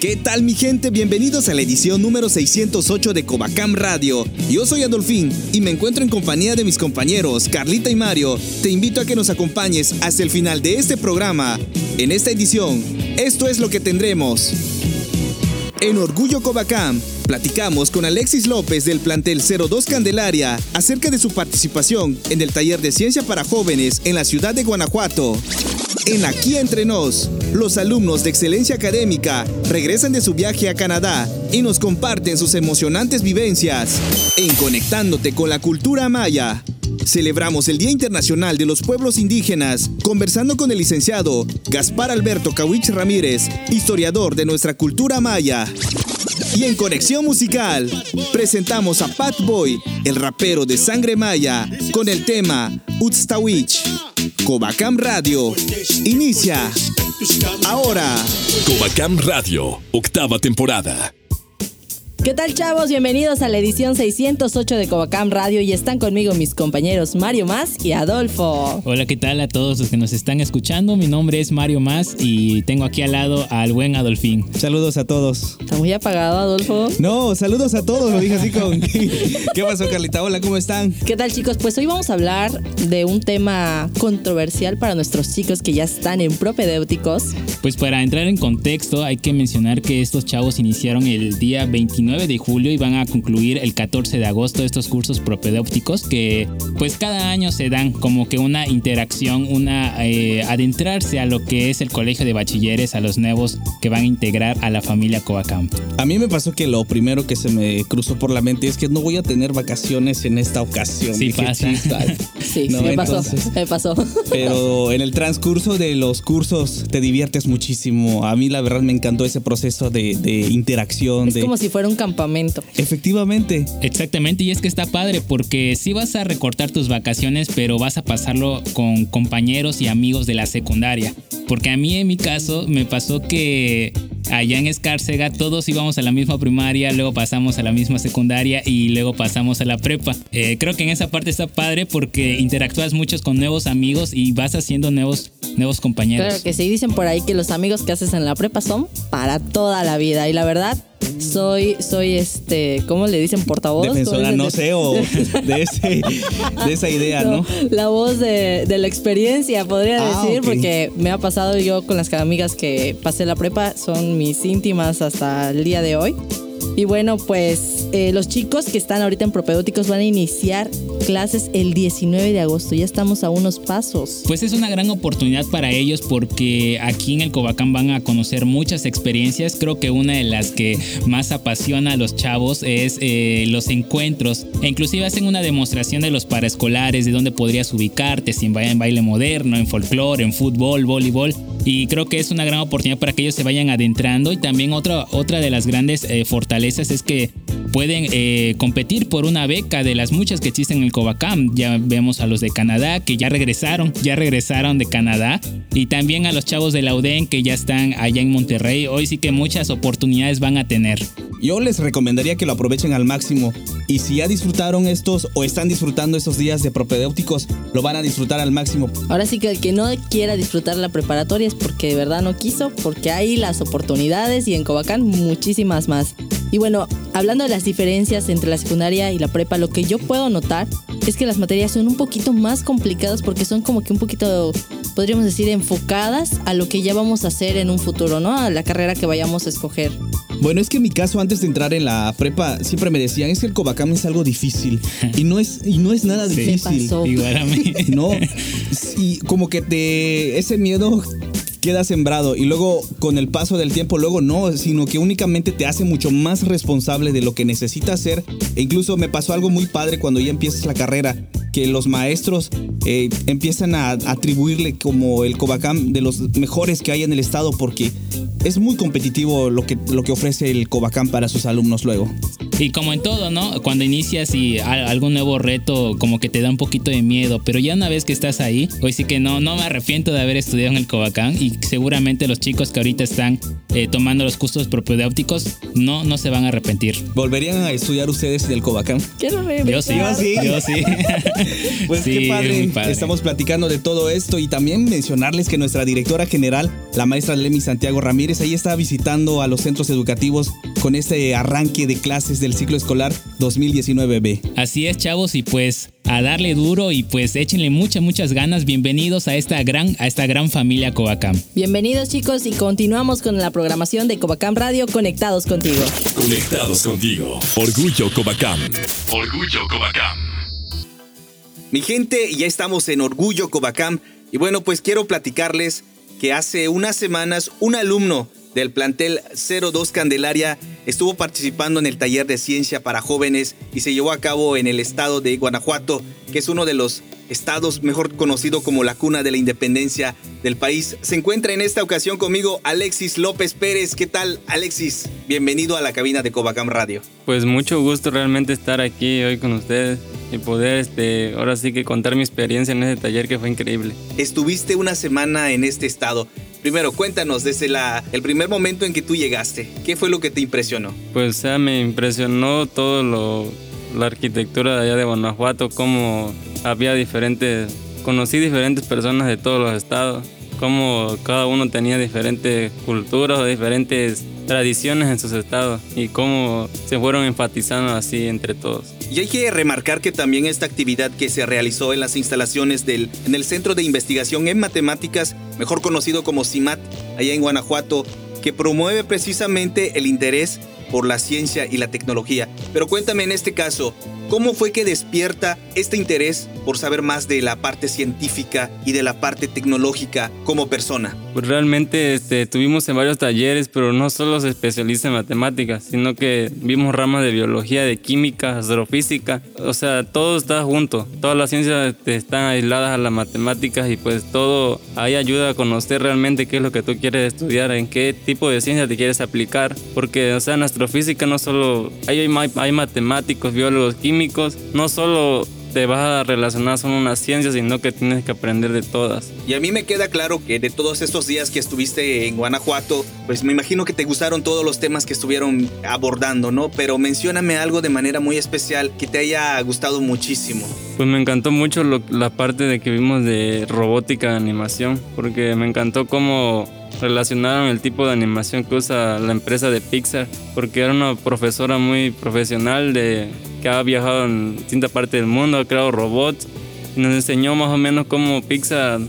¿Qué tal mi gente? Bienvenidos a la edición número 608 de Covacam Radio. Yo soy Adolfín y me encuentro en compañía de mis compañeros Carlita y Mario. Te invito a que nos acompañes hasta el final de este programa. En esta edición, esto es lo que tendremos. En Orgullo Covacam, platicamos con Alexis López del plantel 02 Candelaria acerca de su participación en el taller de ciencia para jóvenes en la ciudad de Guanajuato. En Aquí Entre Nos, los alumnos de excelencia académica regresan de su viaje a Canadá y nos comparten sus emocionantes vivencias. En Conectándote con la cultura maya, celebramos el Día Internacional de los Pueblos Indígenas conversando con el licenciado Gaspar Alberto Cawich Ramírez, historiador de nuestra cultura maya. Y en Conexión Musical, presentamos a Pat Boy, el rapero de sangre maya, con el tema Utstawich. Covacam Radio. Inicia. Ahora. Covacam Radio, octava temporada. ¿Qué tal chavos? Bienvenidos a la edición 608 de Covacam Radio y están conmigo mis compañeros Mario Más y Adolfo. Hola, ¿qué tal a todos los que nos están escuchando? Mi nombre es Mario Más y tengo aquí al lado al buen Adolfín. Saludos a todos. ¿Está muy apagado Adolfo? No, saludos a todos, lo dije así con... ¿Qué pasó Carlita? Hola, ¿cómo están? ¿Qué tal chicos? Pues hoy vamos a hablar de un tema controversial para nuestros chicos que ya están en propedéuticos. Pues para entrar en contexto hay que mencionar que estos chavos iniciaron el día 29 de julio y van a concluir el 14 de agosto estos cursos propedéuticos que pues cada año se dan como que una interacción, una eh, adentrarse a lo que es el colegio de bachilleres, a los nuevos que van a integrar a la familia Coacamp. A mí me pasó que lo primero que se me cruzó por la mente es que no voy a tener vacaciones en esta ocasión. Sí, pasa. sí, me pasó, me pasó. Pero en el transcurso de los cursos te diviertes muchísimo. A mí la verdad me encantó ese proceso de, de interacción. Es de... como si fuera un campamento. Efectivamente. Exactamente, y es que está padre porque sí vas a recortar tus vacaciones, pero vas a pasarlo con compañeros y amigos de la secundaria. Porque a mí en mi caso me pasó que allá en Escárcega todos íbamos a la misma primaria, luego pasamos a la misma secundaria y luego pasamos a la prepa. Eh, creo que en esa parte está padre porque interactúas muchos con nuevos amigos y vas haciendo nuevos, nuevos compañeros. Claro que sí, dicen por ahí que los amigos que haces en la prepa son para toda la vida y la verdad soy, soy este, ¿cómo le dicen? Portavoz. Defensora, no sé, o de, ese, de esa idea, ¿no? ¿no? La voz de, de, la experiencia, podría ah, decir, okay. porque me ha pasado yo con las amigas que pasé la prepa, son mis íntimas hasta el día de hoy. Y bueno, pues eh, los chicos que están ahorita en propedéuticos van a iniciar clases el 19 de agosto. Ya estamos a unos pasos. Pues es una gran oportunidad para ellos porque aquí en el Covacán van a conocer muchas experiencias. Creo que una de las que más apasiona a los chavos es eh, los encuentros. E inclusive hacen una demostración de los paraescolares, de dónde podrías ubicarte, si en baile moderno, en folclore, en fútbol, voleibol. Y creo que es una gran oportunidad para que ellos se vayan adentrando. Y también otra, otra de las grandes eh, fortalezas es que pueden eh, competir por una beca de las muchas que existen en el Covacam. Ya vemos a los de Canadá que ya regresaron, ya regresaron de Canadá. Y también a los chavos de la UDEN que ya están allá en Monterrey. Hoy sí que muchas oportunidades van a tener. Yo les recomendaría que lo aprovechen al máximo. Y si ya disfrutaron estos o están disfrutando estos días de propedéuticos, lo van a disfrutar al máximo. Ahora sí que el que no quiera disfrutar la preparatoria es porque de verdad no quiso, porque hay las oportunidades y en Covacán muchísimas más. Y bueno, hablando de las diferencias entre la secundaria y la prepa, lo que yo puedo notar es que las materias son un poquito más complicadas porque son como que un poquito, podríamos decir, enfocadas a lo que ya vamos a hacer en un futuro, ¿no? A la carrera que vayamos a escoger. Bueno, es que en mi caso, antes de entrar en la prepa, siempre me decían, es que el Covacam es algo difícil. Y no es, y no es nada Sí, difícil. pasó. Igual a mí. No. Y como que te. ese miedo queda sembrado y luego con el paso del tiempo luego no, sino que únicamente te hace mucho más responsable de lo que necesitas ser. E incluso me pasó algo muy padre cuando ya empiezas la carrera, que los maestros eh, empiezan a atribuirle como el Covacam de los mejores que hay en el estado porque es muy competitivo lo que, lo que ofrece el Covacam para sus alumnos luego. Y como en todo, ¿no? Cuando inicias y algún nuevo reto, como que te da un poquito de miedo, pero ya una vez que estás ahí, hoy sí que no, no me arrepiento de haber estudiado en el Cobacán y seguramente los chicos que ahorita están eh, tomando los cursos propedéuticos no, no se van a arrepentir. ¿Volverían a estudiar ustedes en el Cobacán? Quiero Yo sí, yo sí. Yo sí. pues qué padre. Estamos platicando de todo esto y también mencionarles que nuestra directora general, la maestra Lemi Santiago Ramírez, ahí está visitando a los centros educativos con este arranque de clases del ciclo escolar 2019B. Así es, chavos, y pues a darle duro y pues échenle muchas, muchas ganas. Bienvenidos a esta gran, a esta gran familia Covacam. Bienvenidos chicos y continuamos con la programación de Covacam Radio Conectados contigo. Conectados contigo. Orgullo Covacam. Orgullo Covacam. Mi gente, ya estamos en Orgullo Covacam y bueno, pues quiero platicarles que hace unas semanas un alumno del plantel 02 Candelaria estuvo participando en el taller de ciencia para jóvenes y se llevó a cabo en el estado de Guanajuato, que es uno de los estados mejor conocido como la cuna de la independencia del país. Se encuentra en esta ocasión conmigo Alexis López Pérez. ¿Qué tal, Alexis? Bienvenido a la cabina de Covacam Radio. Pues mucho gusto realmente estar aquí hoy con ustedes y poder este ahora sí que contar mi experiencia en ese taller que fue increíble. Estuviste una semana en este estado. Primero, cuéntanos desde el primer momento en que tú llegaste, ¿qué fue lo que te impresionó? Pues o me impresionó todo lo, la arquitectura de allá de Guanajuato, cómo había diferentes, conocí diferentes personas de todos los estados, cómo cada uno tenía diferentes culturas, diferentes tradiciones en sus estados y cómo se fueron enfatizando así entre todos. Y hay que remarcar que también esta actividad que se realizó en las instalaciones del en el Centro de Investigación en Matemáticas, mejor conocido como CIMAT, allá en Guanajuato, que promueve precisamente el interés por la ciencia y la tecnología. Pero cuéntame en este caso, ¿cómo fue que despierta este interés por saber más de la parte científica y de la parte tecnológica como persona? Realmente este, tuvimos en varios talleres, pero no solo se especializa en matemáticas, sino que vimos ramas de biología, de química, astrofísica, o sea, todo está junto, todas las ciencias este, están aisladas a las matemáticas y pues todo ahí ayuda a conocer realmente qué es lo que tú quieres estudiar, en qué tipo de ciencia te quieres aplicar, porque o sea, en astrofísica no solo hay, hay, hay matemáticos, biólogos, químicos, no solo te vas a relacionar son unas ciencias, sino que tienes que aprender de todas. Y a mí me queda claro que de todos estos días que estuviste en Guanajuato, pues me imagino que te gustaron todos los temas que estuvieron abordando, ¿no? Pero mencióname algo de manera muy especial que te haya gustado muchísimo. Pues me encantó mucho la parte de que vimos de robótica de animación, porque me encantó cómo relacionaron el tipo de animación que usa la empresa de Pixar, porque era una profesora muy profesional de que ha viajado en distintas partes del mundo, ha creado robots y nos enseñó más o menos cómo Pixar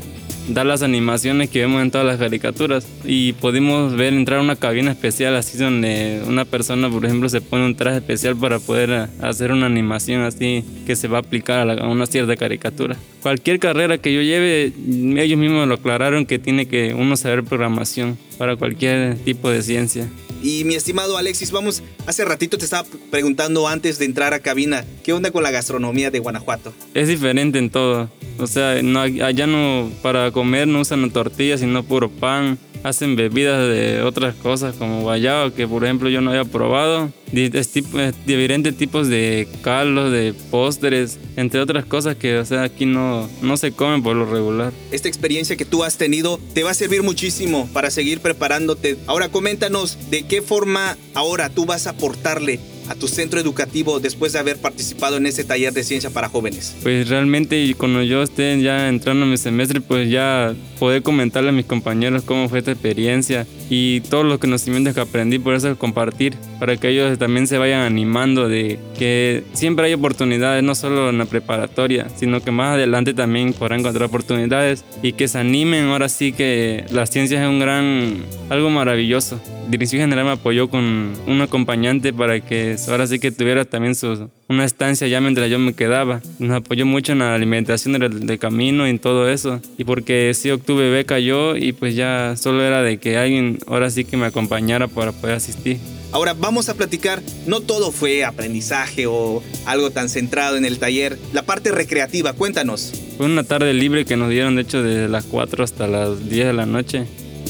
da las animaciones que vemos en todas las caricaturas y pudimos ver entrar a una cabina especial así donde una persona por ejemplo se pone un traje especial para poder hacer una animación así que se va a aplicar a, una cierta caricatura. Cualquier carrera que yo lleve, ellos mismos lo aclararon que tiene que uno saber programación para cualquier tipo de ciencia. Y mi estimado Alexis, vamos, hace ratito te estaba preguntando antes de entrar a cabina, ¿qué onda con la gastronomía de Guanajuato? Es diferente en todo. O sea, no, allá no, para comer no usan tortillas, sino puro pan hacen bebidas de otras cosas como guayaba que por ejemplo yo no había probado. Diferentes tipos de caldos de postres entre otras cosas que o sea aquí no no se comen por lo regular. Esta experiencia que tú has tenido te va a servir muchísimo para seguir preparándote. Ahora coméntanos de qué forma ahora tú vas a aportarle a tu centro educativo después de haber participado en ese taller de ciencia para jóvenes? Pues realmente cuando yo esté ya entrando en mi semestre, pues ya poder comentarle a mis compañeros cómo fue esta experiencia y todos los conocimientos que aprendí, por eso compartir, para que ellos también se vayan animando de que siempre hay oportunidades, no solo en la preparatoria, sino que más adelante también podrán encontrar oportunidades y que se animen. Ahora sí que la ciencia es un gran, algo maravilloso. Dirección General me apoyó con un acompañante para que ahora sí que tuviera también su, una estancia ya mientras yo me quedaba. Nos apoyó mucho en la alimentación del, camino y en todo eso. Y porque sí obtuve beca yo y pues ya solo era de que alguien ahora sí que me acompañara para poder asistir. Ahora vamos a platicar, no todo fue aprendizaje o algo tan centrado en el taller, la parte recreativa, cuéntanos. Fue una tarde libre que nos dieron de hecho desde las 4 hasta las 10 de la noche.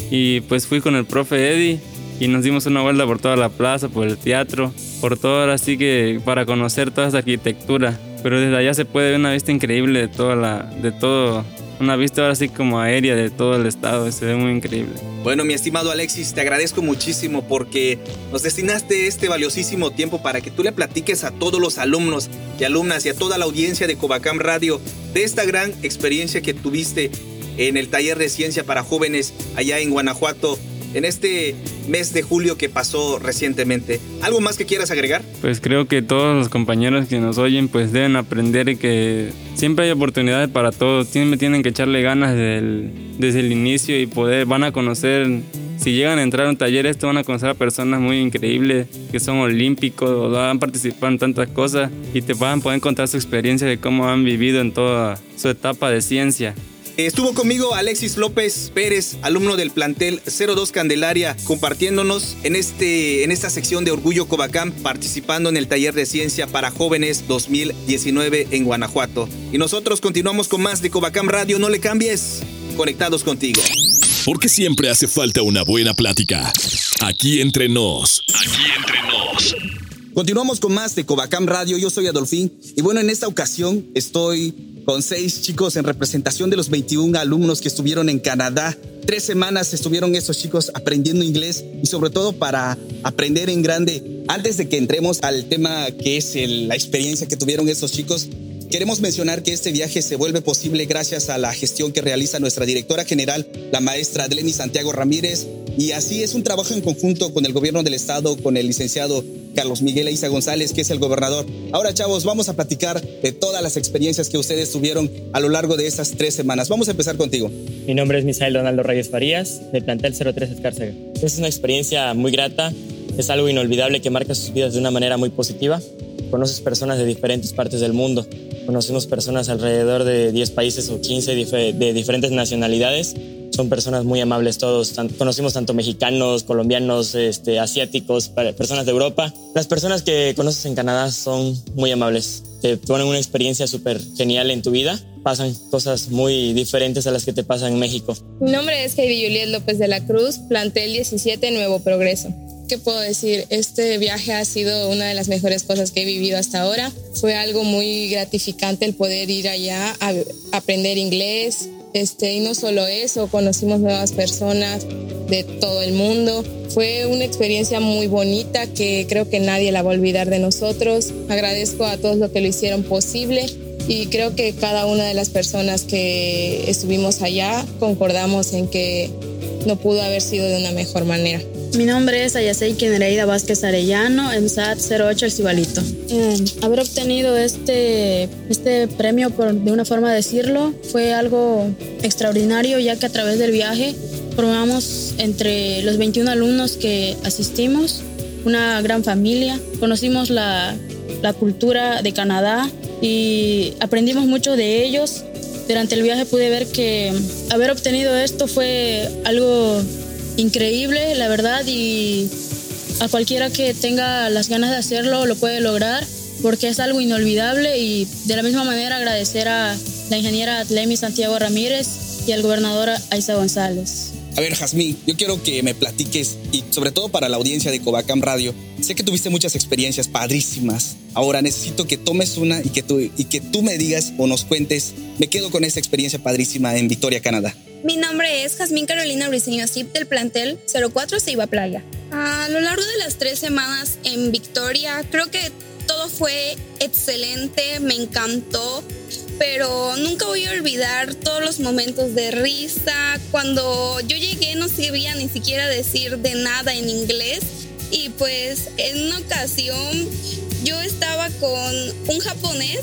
Y pues fui con el profe Eddie y nos dimos una vuelta por toda la plaza, por el teatro por todo ahora sí que para conocer toda esa arquitectura. Pero desde allá se puede ver una vista increíble de toda la, de todo, una vista ahora sí como aérea de todo el estado, se ve muy increíble. Bueno, mi estimado Alexis, te agradezco muchísimo porque nos destinaste este valiosísimo tiempo para que tú le platiques a todos los alumnos y alumnas y a toda la audiencia de Covacam Radio de esta gran experiencia que tuviste en el taller de ciencia para jóvenes allá en Guanajuato en este mes de julio que pasó recientemente. ¿Algo más que quieras agregar? Pues creo que todos los compañeros que nos oyen pues deben aprender que siempre hay oportunidades para todos, siempre tienen que echarle ganas desde el, desde el inicio y poder, van a conocer si llegan a entrar a un taller esto van a conocer a personas muy increíbles que son olímpicos o han participado en tantas cosas y te van a poder contar su experiencia de cómo han vivido en toda su etapa de ciencia. Estuvo conmigo Alexis López Pérez, alumno del plantel 02 Candelaria, compartiéndonos en, este, en esta sección de Orgullo Covacam, participando en el taller de ciencia para jóvenes 2019 en Guanajuato. Y nosotros continuamos con más de Covacam Radio, no le cambies, conectados contigo. Porque siempre hace falta una buena plática. Aquí entre nos. Aquí entre nos. Continuamos con más de Covacam Radio, yo soy Adolfín y bueno, en esta ocasión estoy con seis chicos en representación de los 21 alumnos que estuvieron en Canadá. Tres semanas estuvieron esos chicos aprendiendo inglés y sobre todo para aprender en grande. Antes de que entremos al tema que es la experiencia que tuvieron esos chicos, Queremos mencionar que este viaje se vuelve posible gracias a la gestión que realiza nuestra directora general, la maestra Dleni Santiago Ramírez, y así es un trabajo en conjunto con el gobierno del estado, con el licenciado Carlos Miguel Eiza González, que es el gobernador. Ahora, chavos, vamos a platicar de todas las experiencias que ustedes tuvieron a lo largo de estas tres semanas. Vamos a empezar contigo. Mi nombre es Misael Donaldo Reyes Farías, del plantel 03 Escárcega. Es una experiencia muy grata, es algo inolvidable que marca sus vidas de una manera muy positiva. Conoces personas de diferentes partes del mundo Conocemos personas alrededor de 10 países o 15 de diferentes nacionalidades. Son personas muy amables todos. Conocimos tanto mexicanos, colombianos, este, asiáticos, personas de Europa. Las personas que conoces en Canadá son muy amables. Te ponen una experiencia súper genial en tu vida. Pasan cosas muy diferentes a las que te pasan en México. Mi nombre es Heidi Juliet López de la Cruz, plantel 17 Nuevo Progreso. ¿Qué puedo decir? Este viaje ha sido una de las mejores cosas que he vivido hasta ahora. Fue algo muy gratificante el poder ir allá a aprender inglés. Este, y no solo eso, conocimos nuevas personas de todo el mundo. Fue una experiencia muy bonita que creo que nadie la va a olvidar de nosotros. Agradezco a todos los que lo hicieron posible y creo que cada una de las personas que estuvimos allá concordamos en que no pudo haber sido de una mejor manera. Mi nombre es Ayasei Nereida Vázquez Arellano, SAT 08 Estivalito. Eh, haber obtenido este, este premio, por, de una forma de decirlo, fue algo extraordinario ya que a través del viaje formamos entre los 21 alumnos que asistimos una gran familia, conocimos la, la cultura de Canadá y aprendimos mucho de ellos. Durante el viaje pude ver que haber obtenido esto fue algo increíble, la verdad, y a cualquiera que tenga las ganas de hacerlo lo puede lograr porque es algo inolvidable y de la misma manera agradecer a la ingeniera Lemi Santiago Ramírez y al gobernador Aiza González. A ver, Jazmín, yo quiero que me platiques y sobre todo para la audiencia de Covacam Radio, sé que tuviste muchas experiencias padrísimas. Ahora necesito que tomes una y que tú, y que tú me digas o nos cuentes, me quedo con esa experiencia padrísima en Victoria, Canadá. Mi nombre es Jazmín Carolina Briceño Asip del plantel 04 Ceiba Playa. A lo largo de las tres semanas en Victoria, creo que todo fue excelente, me encantó pero nunca voy a olvidar todos los momentos de risa. Cuando yo llegué no sabía ni siquiera decir de nada en inglés y pues en una ocasión yo estaba con un japonés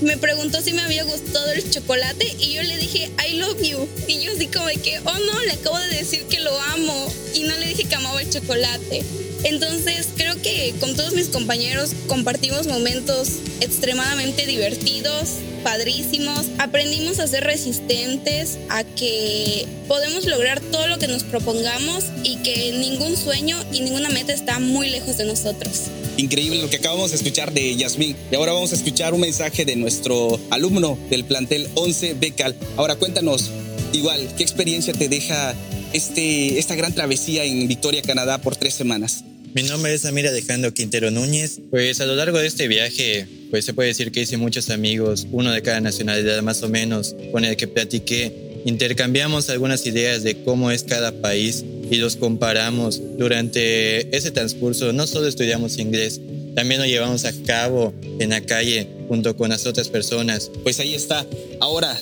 me preguntó si me había gustado el chocolate y yo le dije I love you y yo así como que oh no le acabo de decir que lo amo y no le dije que amaba el chocolate entonces creo que con todos mis compañeros compartimos momentos extremadamente divertidos, padrísimos. Aprendimos a ser resistentes, a que podemos lograr todo lo que nos propongamos y que ningún sueño y ninguna meta está muy lejos de nosotros. Increíble lo que acabamos de escuchar de Yasmín. Y ahora vamos a escuchar un mensaje de nuestro alumno del plantel 11 Becal. Ahora cuéntanos, igual, ¿qué experiencia te deja este, esta gran travesía en Victoria, Canadá por tres semanas? Mi nombre es Amir Alejandro Quintero Núñez. Pues a lo largo de este viaje, pues se puede decir que hice muchos amigos, uno de cada nacionalidad más o menos, con el que platiqué. Intercambiamos algunas ideas de cómo es cada país y los comparamos. Durante ese transcurso no solo estudiamos inglés, también lo llevamos a cabo en la calle junto con las otras personas. Pues ahí está. Ahora,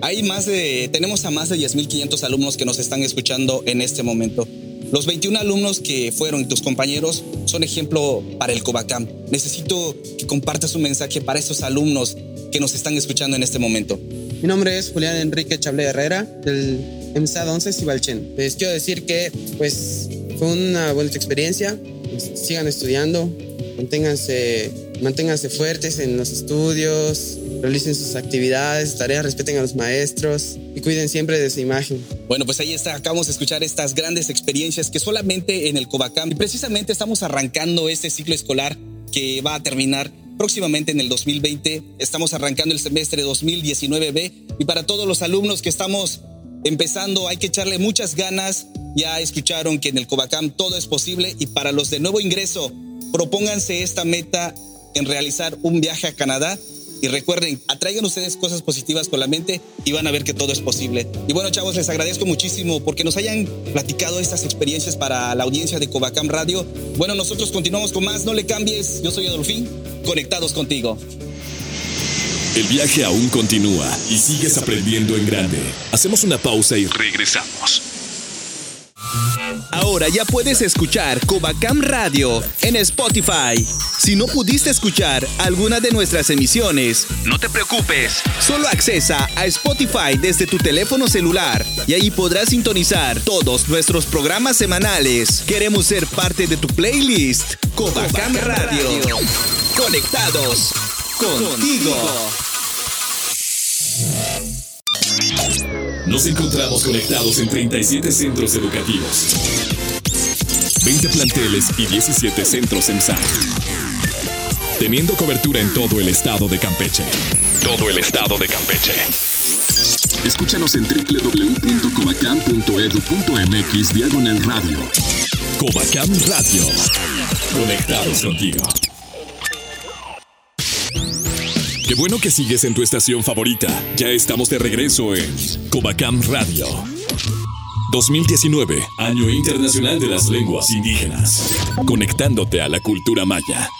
hay más de, tenemos a más de 10.500 alumnos que nos están escuchando en este momento. Los 21 alumnos que fueron tus compañeros son ejemplo para el Covacam. Necesito que compartas un mensaje para esos alumnos que nos están escuchando en este momento. Mi nombre es Julián Enrique Chablé Herrera, del EMSAD 11 Cibalchen. Les quiero decir que pues, fue una buena experiencia. Sigan estudiando, manténganse, manténganse fuertes en los estudios, realicen sus actividades, tareas, respeten a los maestros y cuiden siempre de su imagen. Bueno, pues ahí está, acabamos de escuchar estas grandes experiencias que solamente en el Covacam, y precisamente estamos arrancando este ciclo escolar que va a terminar próximamente en el 2020. Estamos arrancando el semestre 2019B y para todos los alumnos que estamos empezando hay que echarle muchas ganas. Ya escucharon que en el Covacam todo es posible y para los de nuevo ingreso, propónganse esta meta en realizar un viaje a Canadá y recuerden, atraigan ustedes cosas positivas con la mente y van a ver que todo es posible. Y bueno, chavos, les agradezco muchísimo porque nos hayan platicado estas experiencias para la audiencia de Covacam Radio. Bueno, nosotros continuamos con más, no le cambies. Yo soy Adolfín, conectados contigo. El viaje aún continúa y sigues aprendiendo en grande. Hacemos una pausa y regresamos. Ahora ya puedes escuchar Covacam Radio en Spotify. Si no pudiste escuchar alguna de nuestras emisiones, no te preocupes. Solo accesa a Spotify desde tu teléfono celular y ahí podrás sintonizar todos nuestros programas semanales. Queremos ser parte de tu playlist. Covacam Radio. Conectados contigo. Nos encontramos conectados en 37 centros educativos, 20 planteles y 17 centros en SAT. Teniendo cobertura en todo el estado de Campeche. Todo el estado de Campeche. Escúchanos en www.covacam.edu.mx diagonal radio. Covacam Radio. Conectados contigo. Qué bueno que sigues en tu estación favorita. Ya estamos de regreso en Covacam Radio. 2019, Año Internacional de las Lenguas Indígenas. Conectándote a la cultura maya.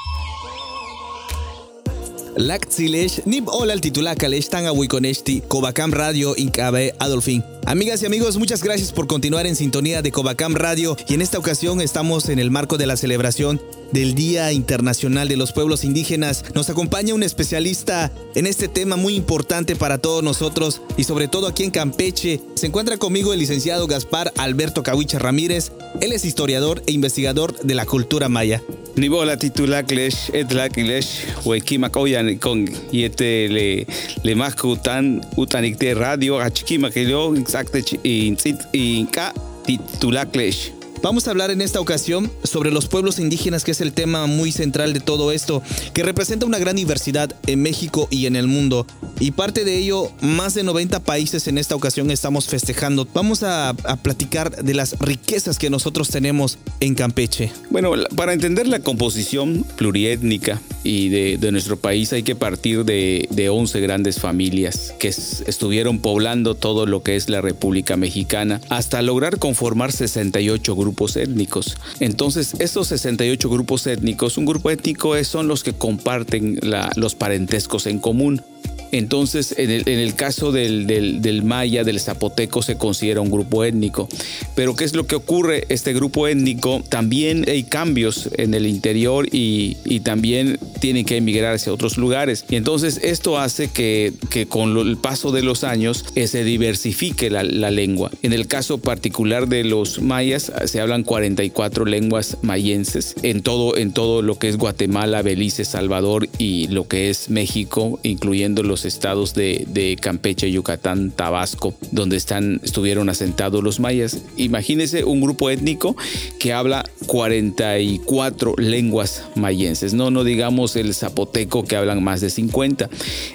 Laktzilesh, Nib Hola al titulacalesh tan awiconesti, Covacam Radio Incabe Adolfín. Amigas y amigos, muchas gracias por continuar en sintonía de Covacam Radio y en esta ocasión estamos en el marco de la celebración del Día Internacional de los Pueblos Indígenas. Nos acompaña un especialista en este tema muy importante para todos nosotros y sobre todo aquí en Campeche. Se encuentra conmigo el licenciado Gaspar Alberto Cahuicha Ramírez. Él es historiador e investigador de la cultura maya. Nibola oyan con yete le le radio yo exacte inka titulaklesh Vamos a hablar en esta ocasión sobre los pueblos indígenas, que es el tema muy central de todo esto, que representa una gran diversidad en México y en el mundo. Y parte de ello, más de 90 países en esta ocasión estamos festejando. Vamos a, platicar de las riquezas que nosotros tenemos en Campeche. Bueno, para entender la composición pluriétnica y de, de nuestro país hay que partir de, de 11 grandes familias que estuvieron poblando todo lo que es la República Mexicana hasta lograr conformar 68 grupos grupos étnicos. Entonces, estos 68 grupos étnicos, un grupo étnico es, son los que comparten la, los parentescos en común. Entonces, en el, caso del, maya, del zapoteco, se considera un grupo étnico. Pero ¿qué es lo que ocurre? Este grupo étnico también hay cambios en el interior y, también tienen que emigrar hacia otros lugares. Y entonces esto hace que, con el paso de los años eh, se diversifique la, lengua. En el caso particular de los mayas, se hablan 44 lenguas mayenses en todo, en todo lo que es Guatemala, Belice, Salvador y lo que es México, incluyendo los estados de, Campeche, Yucatán, Tabasco, donde están, estuvieron asentados los mayas. Imagínense un grupo étnico que habla 44 lenguas mayenses, no, no digamos el zapoteco que hablan más de 50.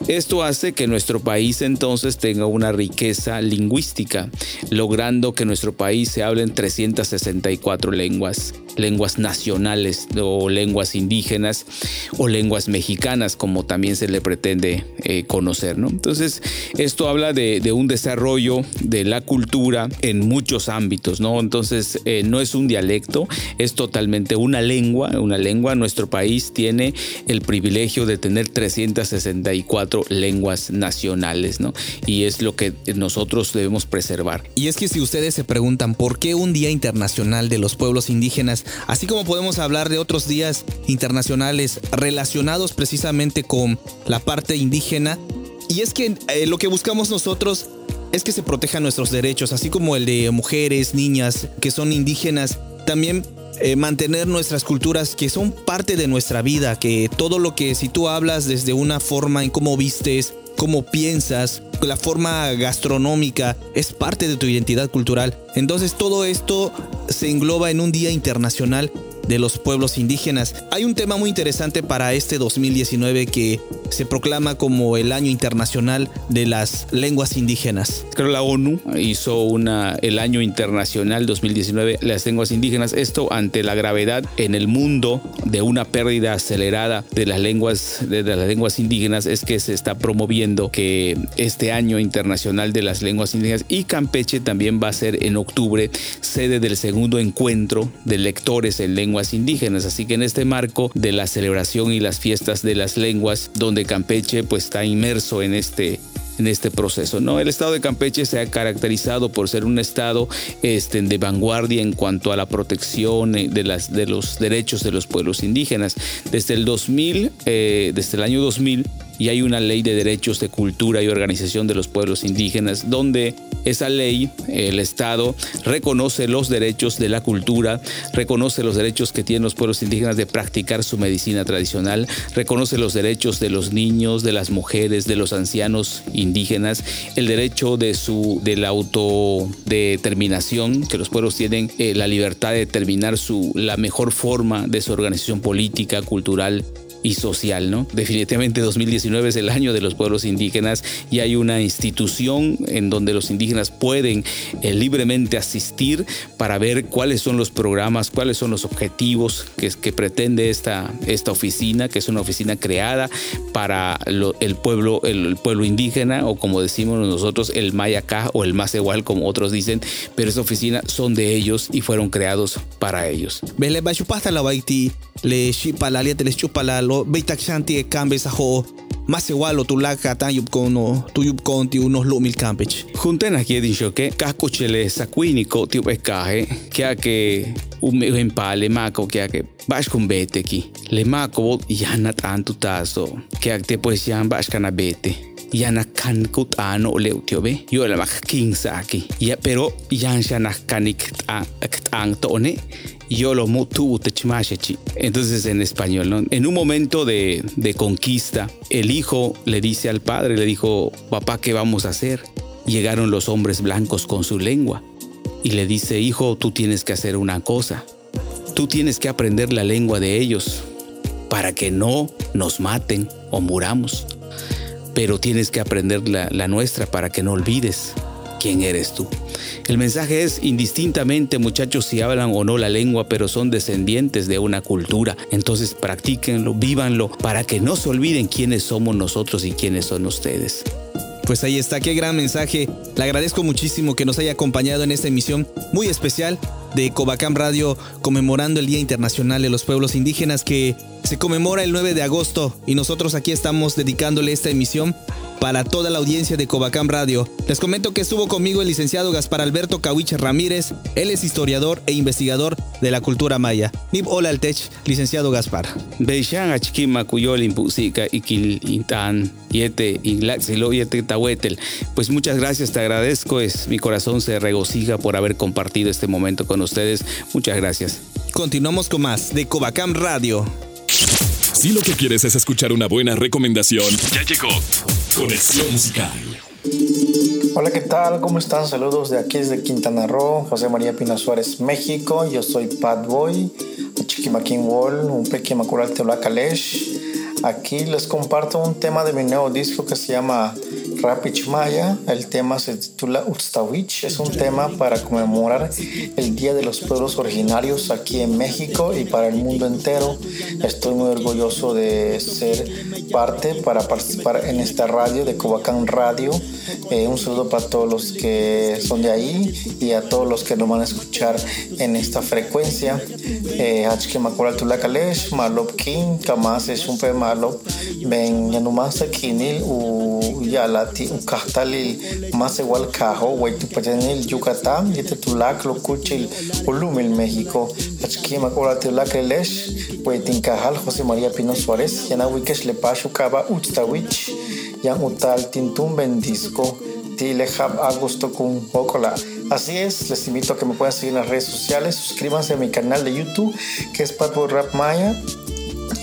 Esto hace que nuestro país entonces tenga una riqueza lingüística, logrando que nuestro país se hablen 364 lenguas lenguas nacionales o lenguas indígenas o lenguas mexicanas, como también se le pretende eh, conocer. ¿no? Entonces, esto habla de, un desarrollo de la cultura en muchos ámbitos. ¿no? Entonces, eh, no es un dialecto, es totalmente una lengua. Una lengua, nuestro país tiene el privilegio de tener 364 lenguas nacionales, ¿no? Y es lo que nosotros debemos preservar. Y es que si ustedes se preguntan por qué un Día Internacional de los Pueblos Indígenas así como podemos hablar de otros días internacionales relacionados precisamente con la parte indígena. Y es que eh, lo que buscamos nosotros es que se protejan nuestros derechos, así como el de mujeres, niñas que son indígenas, también eh, mantener nuestras culturas que son parte de nuestra vida, que todo lo que si tú hablas desde una forma en cómo vistes, cómo piensas, la forma gastronómica es parte de tu identidad cultural. Entonces todo esto se engloba en un día internacional de los pueblos indígenas. Hay un tema muy interesante para este 2019 que se proclama como el año internacional de las lenguas indígenas. Creo la ONU hizo una, el año internacional 2019 las lenguas indígenas. Esto ante la gravedad en el mundo de una pérdida acelerada de las lenguas, de, las lenguas indígenas es que se está promoviendo que este año internacional de las lenguas indígenas y Campeche también va a ser en octubre sede del segundo encuentro de lectores en lenguas indígenas. Así que en este marco de la celebración y las fiestas de las lenguas, donde Campeche pues está inmerso en este en este proceso. ¿no? El estado de Campeche se ha caracterizado por ser un estado este, de vanguardia en cuanto a la protección eh, de, las, de los derechos de los pueblos indígenas. Desde el 2000, eh, desde el año 2000, y hay una ley de derechos de cultura y organización de los pueblos indígenas, donde esa ley, el Estado, reconoce los derechos de la cultura, reconoce los derechos que tienen los pueblos indígenas de practicar su medicina tradicional, reconoce los derechos de los niños, de las mujeres, de los ancianos indígenas, el derecho de su de la autodeterminación, que los pueblos tienen eh, la libertad de determinar su la mejor forma de su organización política, cultural y social, ¿no? Definitivamente 2019 es el año de los pueblos indígenas y hay una institución en donde los indígenas pueden eh, libremente asistir para ver cuáles son los programas, cuáles son los objetivos que, pretende esta, esta oficina, que es una oficina creada para el, pueblo, el, pueblo indígena o como decimos nosotros el mayacá o el más igual como otros dicen, pero esta oficina son de ellos y fueron creados para ellos. le lo beitak shanti e cambes ajo más igual o tu laca tan yup kono tu yup konti unos lumil campech. Junten aquí dicho que cascuchele sacuinico tiup escaje que a que un empale maco que a que bash con bete aquí. Le maco ya na tanto tazo que a te pues ya bash cana bete ya na kan kut ano leu tio be yo la mak king saki ya pero ya na kanik a ang to ne yo lo Entonces en español. En un momento de, de conquista, el hijo le dice al padre, le dijo, papá, ¿qué vamos a hacer? Llegaron los hombres blancos con su lengua y le dice, hijo, tú tienes que hacer una cosa. Tú tienes que aprender la lengua de ellos para que no nos maten o muramos. Pero tienes que aprender la, la nuestra para que no olvides quién eres tú. El mensaje es indistintamente muchachos si hablan o no la lengua, pero son descendientes de una cultura. Entonces practíquenlo, vívanlo, para que no se olviden quiénes somos nosotros y quiénes son ustedes. Pues ahí está, qué gran mensaje. Le agradezco muchísimo que nos haya acompañado en esta emisión muy especial de Cobacam Radio conmemorando el Día Internacional de los Pueblos Indígenas que se conmemora el 9 de agosto y nosotros aquí estamos dedicándole esta emisión para toda la audiencia de Covacam Radio. Les comento que estuvo conmigo el licenciado Gaspar Alberto Cahuich Ramírez. Él es historiador e investigador de la cultura maya. Nib hola tech, licenciado Gaspar. Pues muchas gracias, te agradezco. Es, mi corazón se regocija por haber compartido este momento con ustedes. Muchas gracias. Continuamos con más de Covacam Radio. Si lo que quieres es escuchar una buena recomendación, ya llegó Conexión musical. Hola, ¿qué tal? ¿Cómo están? Saludos de aquí desde Quintana Roo, José María Pino Suárez, México. Yo soy Pat Boy, Chiquimaquín Wall, un pequeño macural Kalesh. Aquí les comparto un tema de mi nuevo disco que se llama Rapich Maya. El tema se titula Utstawich. Es un tema para conmemorar el Día de los Pueblos Originarios aquí en México y para el mundo entero. Estoy muy orgulloso de ser parte para participar en esta radio de Cobacán Radio. Eh, un saludo para todos los que son de ahí y a todos los que nos van a escuchar en esta frecuencia. Tulakalesh, Malop King, Kamas es un Malop, Ben Yanumasa Kinil, U Yalati, U Kahtalil, Más igual Kajo, Waitupayanil, Yucatán, Yete Tulak, Locuchil, Ulumil, México. Hachke Makural Tulakalesh, Waitin Cajal, José María Pino Suárez, Yanawikesh Lepashu Kaba Uchtawich, Yan Utal Tintum Bendisco, Tilehab Augusto Kun Okola. Así es, les invito a que me puedan seguir en las redes sociales, suscríbanse a mi canal de YouTube, que es Patboy Rap Maya,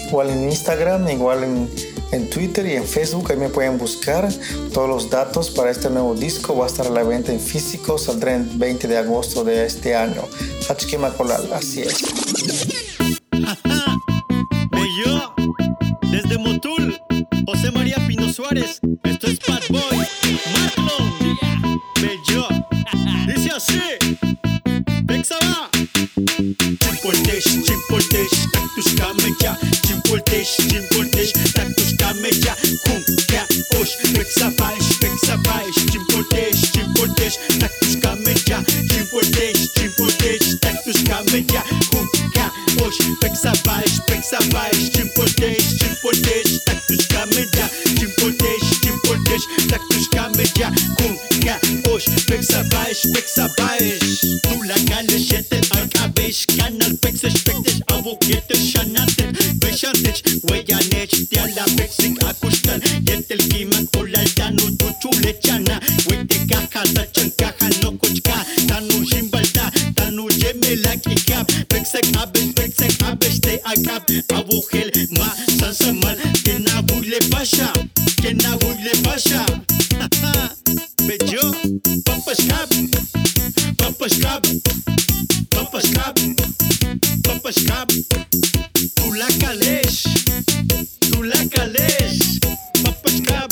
igual en Instagram, igual en, en, Twitter y en Facebook, ahí me pueden buscar. Todos los datos para este nuevo disco, va a estar a la venta en físico, saldrá el 20 de agosto de este año. Hachkimakolal, así es. yo, desde Motul, José María Pino Suárez, esto es Bad Boy, Marlon, Bello, dice así, la que cumbia Hoje? Pensa mais, pensa mais Te importante, te importante Tecnicamente, te importante, te importante Tecnicamente, cumbia é Hoje? Pensa mais, pensa mais Te importante, te importante Tecnicamente, te importante, te importante Tecnicamente, cumbia é Hoje? Pensa mais, pensa mais Tu la galle, gente, ein Abisch Kann ein Pixel, sin acushtan yetelkiman ulaltanu tuchulechana huitikaja no kuchka, tanu shimbalta, tanu yemelakikab peksek abex peksek abex te akab khel ma sansamal kenahuile pasha kenahuile pasha. Bejo, papashkab, papashkab, papashkab, papashkab, tu pula caleche. Sous la calèche, ma poche cap.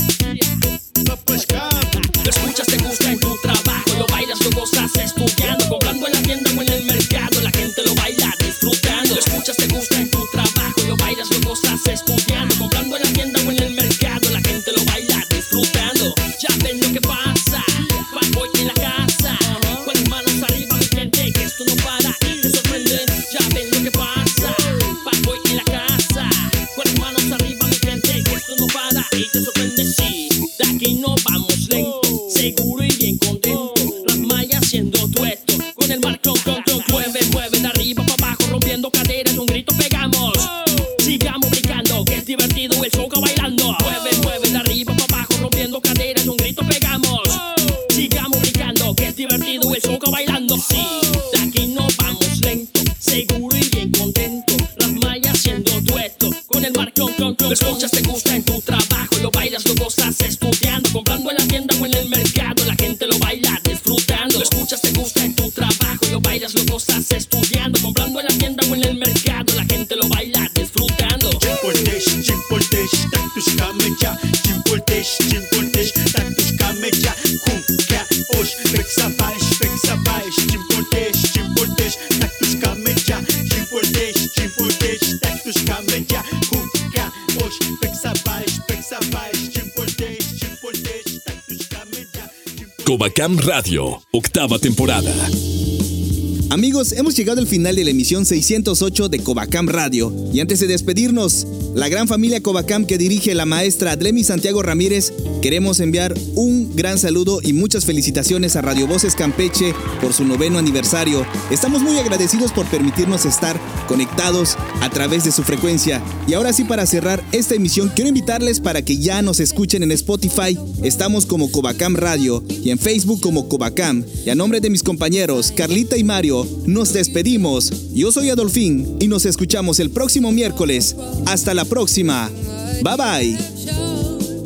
Covacam Radio, octava temporada. Amigos, hemos llegado al final de la emisión 608 de Covacam Radio. Y antes de despedirnos, la gran familia Covacam que dirige la maestra Adlemi Santiago Ramírez, queremos enviar un gran saludo y muchas felicitaciones a Radio Voces Campeche por su noveno aniversario. Estamos muy agradecidos por permitirnos estar conectados a través de su frecuencia. Y ahora sí, para cerrar esta emisión, quiero invitarles para que ya nos escuchen en Spotify. Estamos como Covacam Radio y en Facebook como Covacam. Y a nombre de mis compañeros Carlita y Mario, nos despedimos. Yo soy Adolfín y nos escuchamos el próximo miércoles. Hasta la próxima. Bye bye.